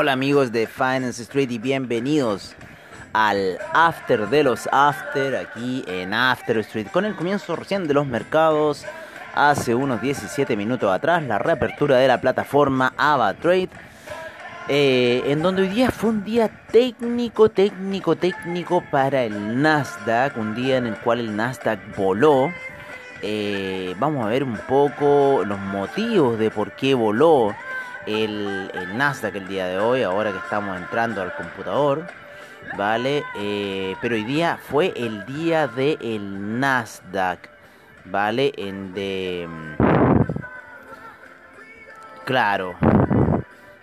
Hola amigos de Finance Street y bienvenidos al After de los After aquí en After Street con el comienzo recién de los mercados hace unos 17 minutos atrás la reapertura de la plataforma AvaTrade eh, en donde hoy día fue un día técnico, técnico, técnico para el Nasdaq, un día en el cual el Nasdaq voló. Eh, vamos a ver un poco los motivos de por qué voló el, Nasdaq el día de hoy, ahora que estamos entrando al computador, ¿vale? Eh, pero hoy día fue el día del el Nasdaq, ¿vale? En de... Claro,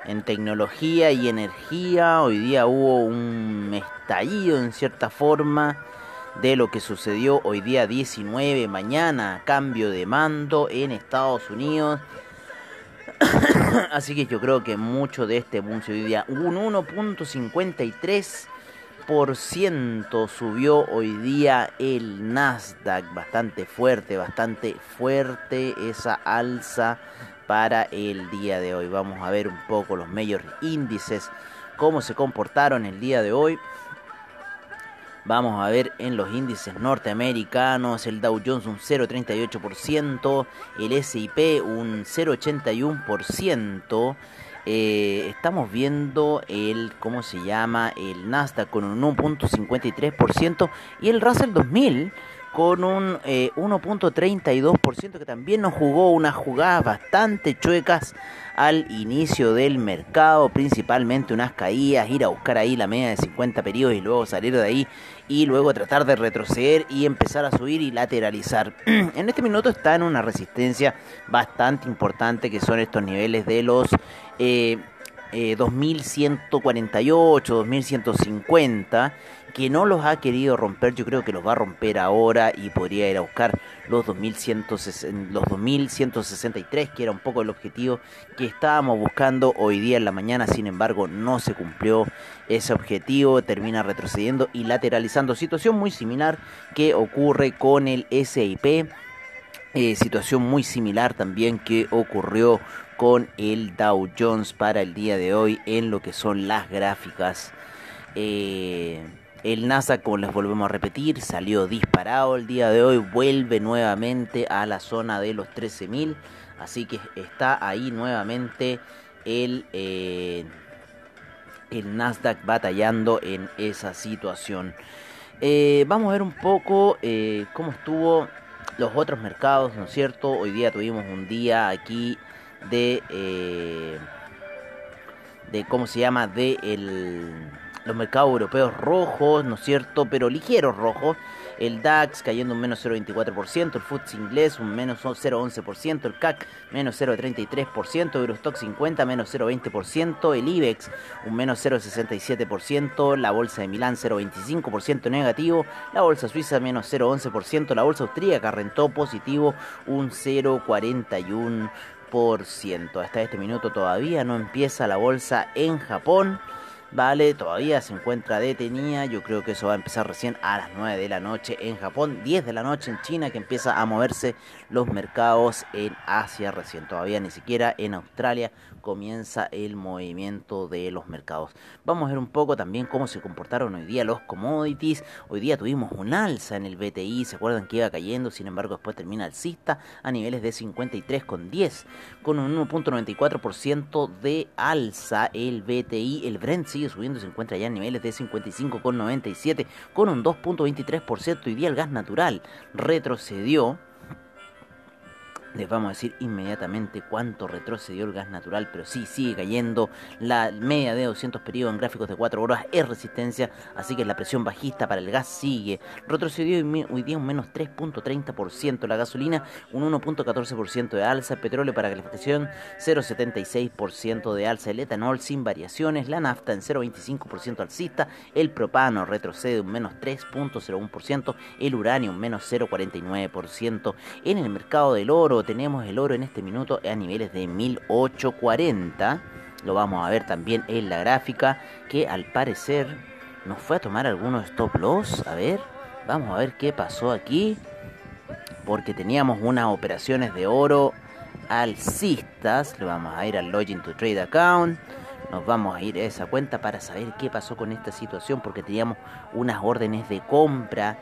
en tecnología y energía, hoy día hubo un estallido en cierta forma de lo que sucedió hoy día 19, mañana, cambio de mando en Estados Unidos Así que yo creo que mucho de este anuncio hoy día, un 1.53% subió hoy día el Nasdaq, bastante fuerte, bastante fuerte esa alza para el día de hoy. Vamos a ver un poco los mayores índices, cómo se comportaron el día de hoy. Vamos a ver en los índices norteamericanos, el Dow Jones un 0,38%, el SIP un 0,81%. Eh, estamos viendo el, ¿cómo se llama? El Nasdaq con un 1.53% y el Russell 2000 con un 1.32% eh, que también nos jugó unas jugadas bastante chuecas al inicio del mercado, principalmente unas caídas, ir a buscar ahí la media de 50 periodos y luego salir de ahí y luego tratar de retroceder y empezar a subir y lateralizar. en este minuto está en una resistencia bastante importante que son estos niveles de los... Eh, 2148, eh, 2150, que no los ha querido romper, yo creo que los va a romper ahora y podría ir a buscar los, 2160, los 2163, que era un poco el objetivo que estábamos buscando hoy día en la mañana, sin embargo no se cumplió ese objetivo, termina retrocediendo y lateralizando, situación muy similar que ocurre con el SIP. Eh, situación muy similar también que ocurrió con el Dow Jones para el día de hoy en lo que son las gráficas. Eh, el NASA, como les volvemos a repetir, salió disparado el día de hoy, vuelve nuevamente a la zona de los 13.000, así que está ahí nuevamente el, eh, el Nasdaq batallando en esa situación. Eh, vamos a ver un poco cómo estuvo los otros mercados, ¿no es cierto? Hoy día tuvimos un día aquí de, eh, de ¿cómo se llama? De el, los mercados europeos rojos, ¿no es cierto? Pero ligeros rojos. El DAX cayendo un menos 0,24%, el FTSE inglés un menos 0,11%, el CAC menos 0,33%, Eurostock 50 menos 0,20%, el IBEX un menos 0,67%, la bolsa de Milán 0,25% negativo, la bolsa suiza menos 0,11%, la bolsa austríaca rentó positivo un 0,41%. Hasta este minuto todavía no empieza la bolsa en Japón. Vale, todavía se encuentra detenida. Yo creo que eso va a empezar recién a las 9 de la noche en Japón, 10 de la noche en China, que empieza a moverse los mercados en Asia recién. Todavía ni siquiera en Australia comienza el movimiento de los mercados. Vamos a ver un poco también cómo se comportaron hoy día los commodities. Hoy día tuvimos un alza en el BTI, se acuerdan que iba cayendo, sin embargo después termina alcista a niveles de 53,10 con un 1.94% de alza el BTI. El Brent sigue subiendo, se encuentra ya en niveles de 55,97 con un 2.23%. Hoy día el gas natural retrocedió les vamos a decir inmediatamente cuánto retrocedió el gas natural, pero sí, sigue cayendo. La media de 200 periodos en gráficos de 4 horas es resistencia, así que la presión bajista para el gas sigue. Retrocedió hoy día un menos 3.30%, la gasolina un 1.14% de alza, petróleo para calificación 0.76% de alza, el etanol sin variaciones, la nafta en 0.25% alcista, el propano retrocede un menos 3.01%, el uranio un menos 0.49%. En el mercado del oro, tenemos el oro en este minuto a niveles de 1840. Lo vamos a ver también en la gráfica que al parecer nos fue a tomar algunos stop loss. A ver, vamos a ver qué pasó aquí. Porque teníamos unas operaciones de oro alcistas. Le vamos a ir al login to trade account. Nos vamos a ir a esa cuenta para saber qué pasó con esta situación. Porque teníamos unas órdenes de compra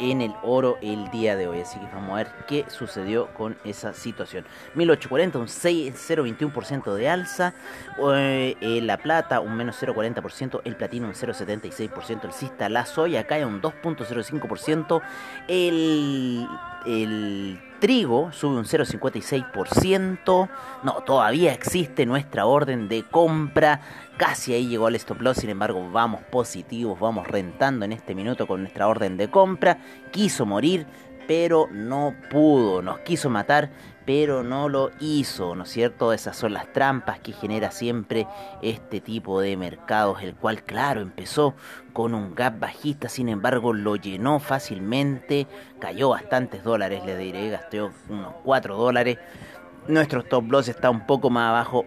en el oro el día de hoy. Así que vamos a ver qué sucedió con esa situación. 1840, un 0,21% de alza. Eh, la plata, un menos 0,40%. El platino, un 0,76%. El cista, la soya cae un 2,05%. El, el trigo sube un 0,56%. No, todavía existe nuestra orden de compra. Casi ahí llegó el stop loss, sin embargo vamos positivos, vamos rentando en este minuto con nuestra orden de compra. Quiso morir, pero no pudo. Nos quiso matar, pero no lo hizo, ¿no es cierto? Esas son las trampas que genera siempre este tipo de mercados, el cual, claro, empezó con un gap bajista, sin embargo, lo llenó fácilmente, cayó bastantes dólares, le diré, gastó unos 4 dólares. Nuestro stop loss está un poco más abajo,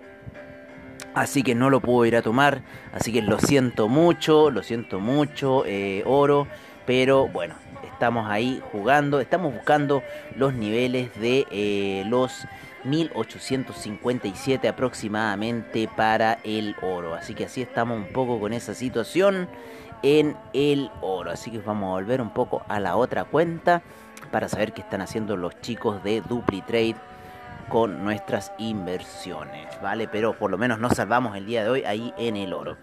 así que no lo puedo ir a tomar, así que lo siento mucho, lo siento mucho, eh, oro, pero bueno, estamos ahí jugando, estamos buscando los niveles de eh, los 1857 aproximadamente para el oro. Así que así estamos un poco con esa situación en el oro. Así que vamos a volver un poco a la otra cuenta para saber qué están haciendo los chicos de DupliTrade con nuestras inversiones, ¿vale? Pero por lo menos nos salvamos el día de hoy ahí en el oro.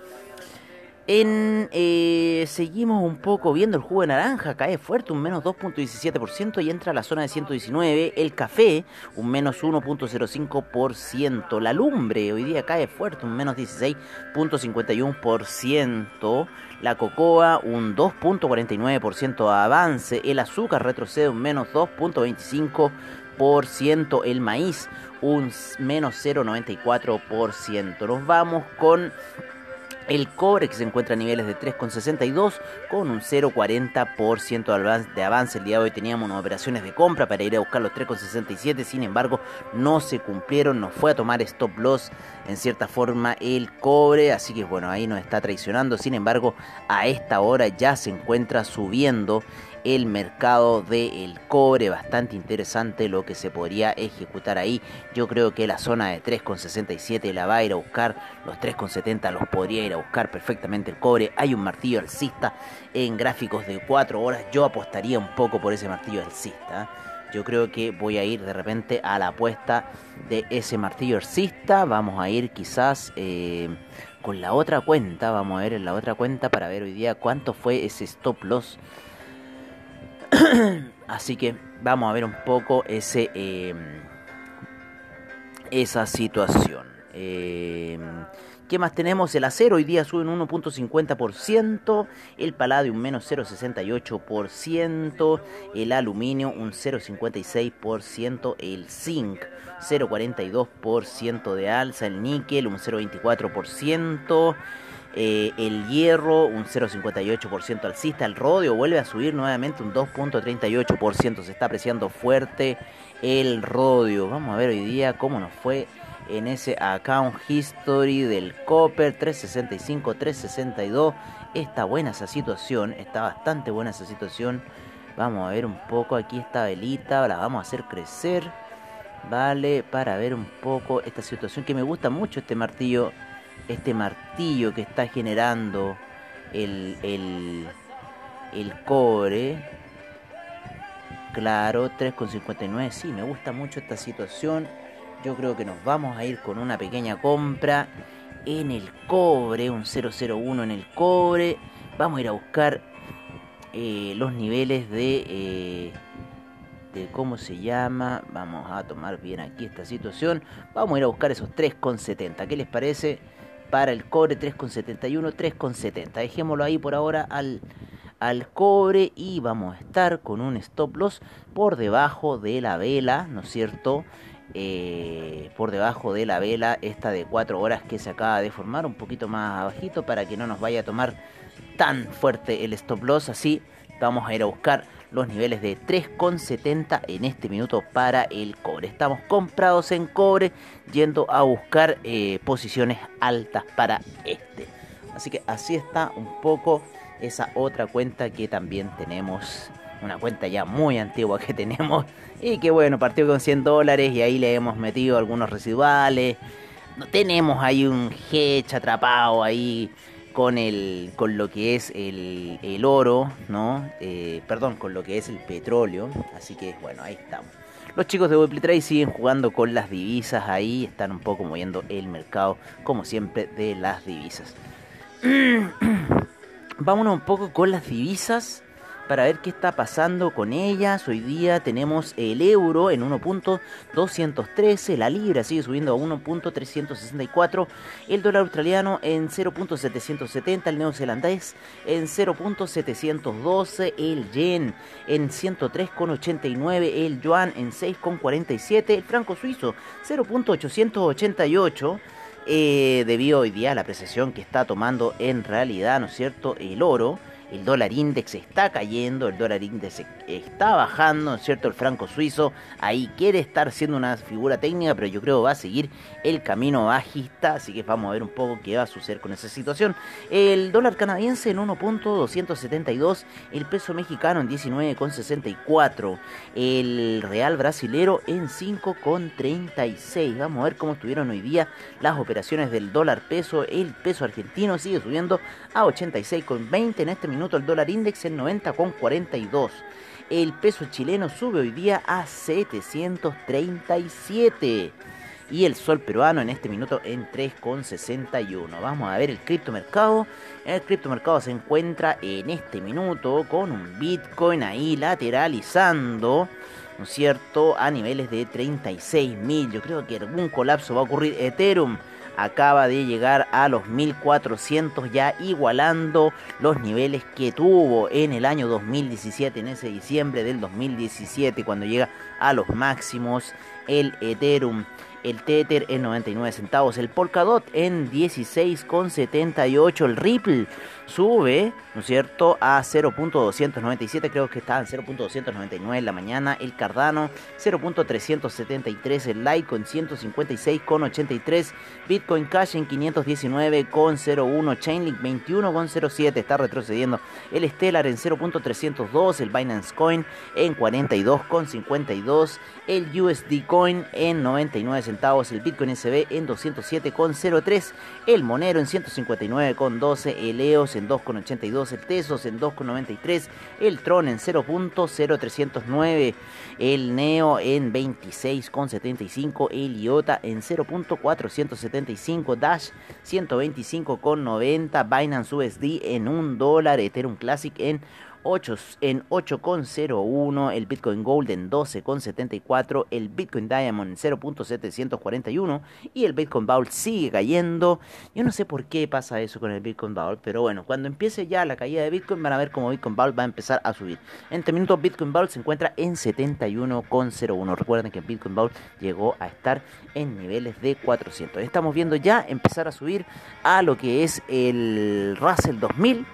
En, eh, seguimos un poco viendo el jugo de naranja, cae fuerte, un menos 2.17% y entra a la zona de 119. El café, un menos 1.05%. La lumbre hoy día cae fuerte, un menos 16.51%. La cocoa, un 2.49% de avance. El azúcar retrocede un menos 2.25%. El maíz, un menos 0.94%. Nos vamos con el cobre que se encuentra a niveles de 3,62 con un 0,40% de avance. El día de hoy teníamos unas operaciones de compra para ir a buscar los 3,67. Sin embargo, no se cumplieron. Nos fue a tomar stop loss en cierta forma el cobre. Así que bueno, ahí nos está traicionando. Sin embargo, a esta hora ya se encuentra subiendo el mercado del cobre. Bastante interesante lo que se podría ejecutar ahí. Yo creo que la zona de 3,67 la va a ir a buscar. Los 3,70 los podría ir a buscar perfectamente el cobre. Hay un martillo alcista en gráficos de 4 horas. Yo apostaría un poco por ese martillo alcista. Yo creo que voy a ir de repente a la apuesta de ese martillo alcista. Vamos a ir quizás eh, con la otra cuenta. Vamos a ver en la otra cuenta para ver hoy día cuánto fue ese stop loss Así que vamos a ver un poco ese, em, esa situación. Em, ¿Qué más tenemos? El acero hoy día sube un 1.50%, el paladio un menos 0.68%, el aluminio un 0.56%, el zinc 0.42% de alza, el níquel un 0.24%. Eh, el hierro un 0,58% alcista, el rodio vuelve a subir nuevamente un 2,38%, se está apreciando fuerte el rodio. Vamos a ver hoy día cómo nos fue en ese account history del copper 365, 362. Está buena esa situación, está bastante buena esa situación. Vamos a ver un poco aquí esta velita, la vamos a hacer crecer. Vale, para ver un poco esta situación que me gusta mucho este martillo este martillo que está generando el, el, el cobre. Claro, 3,59. Sí, me gusta mucho esta situación. Yo creo que nos vamos a ir con una pequeña compra en el cobre, un 001 en el cobre. Vamos a ir a buscar eh, los niveles de, eh, este, ¿cómo se llama? Vamos a tomar bien aquí esta situación. Vamos a ir a buscar esos 3,70. ¿Qué les parece? Para el cobre 3,71, 3,70. Dejémoslo ahí por ahora al, al cobre y vamos a estar con un stop loss por debajo de la vela, ¿no es cierto? Eh, por debajo de la vela esta de 4 horas que se acaba de formar, un poquito más abajito para que no nos vaya a tomar tan fuerte el stop loss, así vamos a ir a buscar los niveles de 3,70 en este minuto para el cobre. Estamos comprados en cobre yendo a buscar eh, posiciones altas para este. Así que así está un poco esa otra cuenta que también tenemos. Una cuenta ya muy antigua que tenemos. Y que bueno, partió con 100 dólares y ahí le hemos metido algunos residuales. No tenemos ahí un hedge atrapado ahí con el con lo que es el, el oro, ¿no? Eh, perdón, con lo que es el petróleo. Así que bueno, ahí estamos. Los chicos de Trade siguen jugando con las divisas ahí, están un poco moviendo el mercado, como siempre, de las divisas. Vámonos un poco con las divisas para ver qué está pasando con ellas. Hoy día tenemos el euro en 1.213, la libra sigue subiendo a 1.364, el dólar australiano en 0.770, el neozelandés en 0.712, el yen en 103.89, el yuan en 6.47, el franco suizo 0.888. Eh, debido hoy día a la apreciación que está tomando en realidad, ¿no es cierto?, el oro el dólar índice está cayendo, el dólar índice está bajando, ¿no cierto? El franco suizo ahí quiere estar siendo una figura técnica, pero yo creo va a seguir el camino bajista, así que vamos a ver un poco qué va a suceder con esa situación. El dólar canadiense en 1.272, el peso mexicano en 19.64, el real brasilero en 5.36. Vamos a ver cómo estuvieron hoy día las operaciones del dólar peso, el peso argentino sigue subiendo a 86.20 en este minuto el dólar index en 90,42. El peso chileno sube hoy día a 737. Y el sol peruano en este minuto en 3,61. Vamos a ver el criptomercado. El criptomercado se encuentra en este minuto con un Bitcoin ahí lateralizando. ¿No es cierto? A niveles de 36.000. Yo creo que algún colapso va a ocurrir. Ethereum acaba de llegar a los 1400 ya igualando los niveles que tuvo en el año 2017, en ese diciembre del 2017, cuando llega a los máximos el Ethereum el Tether en 99 centavos, el Polkadot en 16,78, el Ripple sube, ¿no es cierto?, a 0.297, creo que estaba en 0.299 en la mañana, el Cardano 0.373, el Litecoin 156,83, Bitcoin Cash en 519,01, Chainlink 21,07, está retrocediendo, el Stellar en 0.302, el Binance Coin en 42,52, el USD Coin en 99 el Bitcoin SB en 207,03, el Monero en 159,12, el EOS en 2,82, el Tesos en 2,93, el Tron en 0.0309, el Neo en 26,75, el IOTA en 0.475, Dash 125,90, Binance USD en 1 dólar, Ethereum Classic en 8, en 8,01, el Bitcoin Gold en 12,74, el Bitcoin Diamond en 0.741 y el Bitcoin Vault sigue cayendo. Yo no sé por qué pasa eso con el Bitcoin Vault, pero bueno, cuando empiece ya la caída de Bitcoin van a ver cómo Bitcoin Vault va a empezar a subir. En este minuto Bitcoin Vault se encuentra en 71,01. Recuerden que Bitcoin Vault llegó a estar en niveles de 400. Estamos viendo ya empezar a subir a lo que es el Russell 2000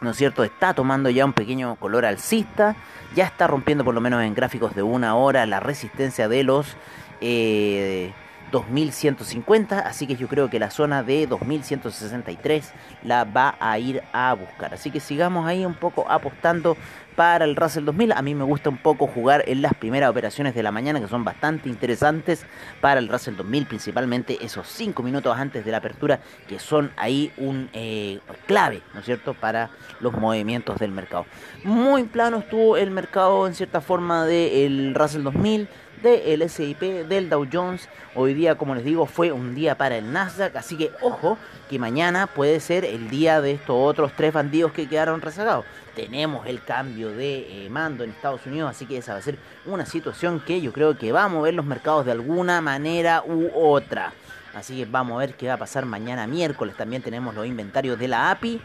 ¿no es cierto? Está tomando ya un pequeño color alcista, ya está rompiendo por lo menos en gráficos de una hora la resistencia de los eh, 2150, así que yo creo que la zona de 2163 la va a ir a buscar. Así que sigamos ahí un poco apostando para el Russell 2000. A mí me gusta un poco jugar en las primeras operaciones de la mañana que son bastante interesantes para el Russell 2000, principalmente esos 5 minutos antes de la apertura que son ahí un eh, clave, ¿no es cierto?, para los movimientos del mercado. Muy plano estuvo el mercado en cierta forma del Russell 2000 del SIP, del Dow Jones. Hoy día, como les digo, fue un día para el Nasdaq, así que ojo que mañana puede ser el día de estos otros tres bandidos que quedaron rezagados. Tenemos el cambio de eh, mando en Estados Unidos, así que esa va a ser una situación que yo creo que va a mover los mercados de alguna manera u otra. Así que vamos a ver qué va a pasar mañana miércoles. También tenemos los inventarios de la API.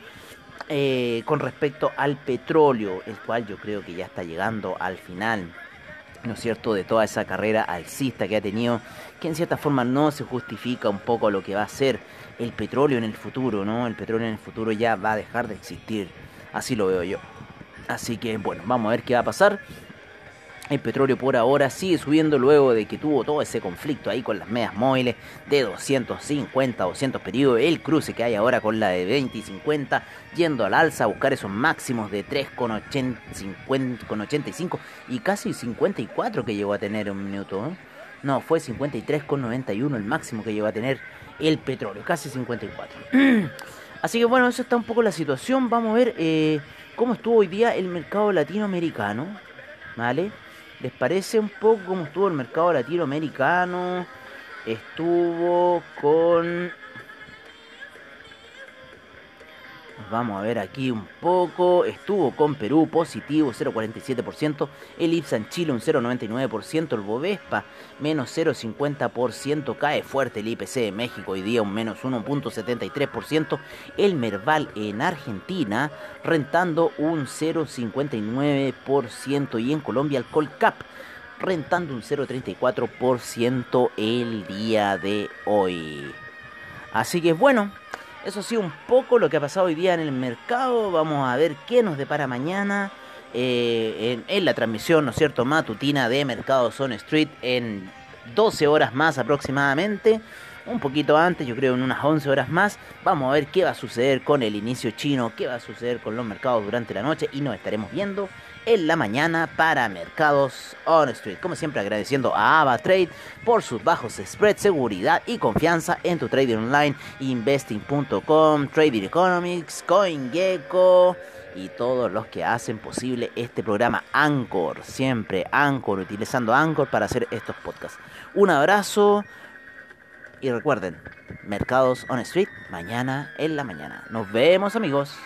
Eh, con respecto al petróleo, el cual yo creo que ya está llegando al final, ¿no es cierto?, de toda esa carrera alcista que ha tenido, que en cierta forma no se justifica un poco lo que va a ser el petróleo en el futuro, ¿no? El petróleo en el futuro ya va a dejar de existir, así lo veo yo. Así que bueno, vamos a ver qué va a pasar. El petróleo por ahora sigue subiendo luego de que tuvo todo ese conflicto ahí con las medias móviles de 250, 200 periodos. El cruce que hay ahora con la de 20 y 50 yendo al alza a buscar esos máximos de 3,85 y casi 54 que llegó a tener un minuto. ¿eh? No, fue 53,91 el máximo que llegó a tener el petróleo, casi 54. Así que bueno, eso está un poco la situación. Vamos a ver eh, cómo estuvo hoy día el mercado latinoamericano. ¿Vale? ¿Les parece un poco cómo estuvo el mercado latinoamericano? Estuvo con Vamos a ver aquí un poco. Estuvo con Perú positivo 0,47%. El IPSA en Chile un 0,99%. El Bovespa menos 0,50%. Cae fuerte el IPC de México hoy día un menos 1,73%. El Merval en Argentina rentando un 0,59%. Y en Colombia el Colcap rentando un 0,34% el día de hoy. Así que bueno, eso sí, un poco lo que ha pasado hoy día en el mercado. Vamos a ver qué nos depara mañana eh, en, la transmisión, ¿no es cierto?, matutina de Mercado Zone Street en 12 horas más aproximadamente. Un poquito antes, yo creo en unas 11 horas más. Vamos a ver qué va a suceder con el inicio chino, qué va a suceder con los mercados durante la noche y nos estaremos viendo en la mañana para Mercados On Street. Como siempre agradeciendo a AvaTrade por sus bajos spread, seguridad y confianza en tu trading online, investing.com, Trading Economics, CoinGecko y todos los que hacen posible este programa Anchor, siempre Anchor, utilizando Anchor para hacer estos podcasts. Un abrazo y recuerden, Mercados On Street, mañana en la mañana. Nos vemos amigos.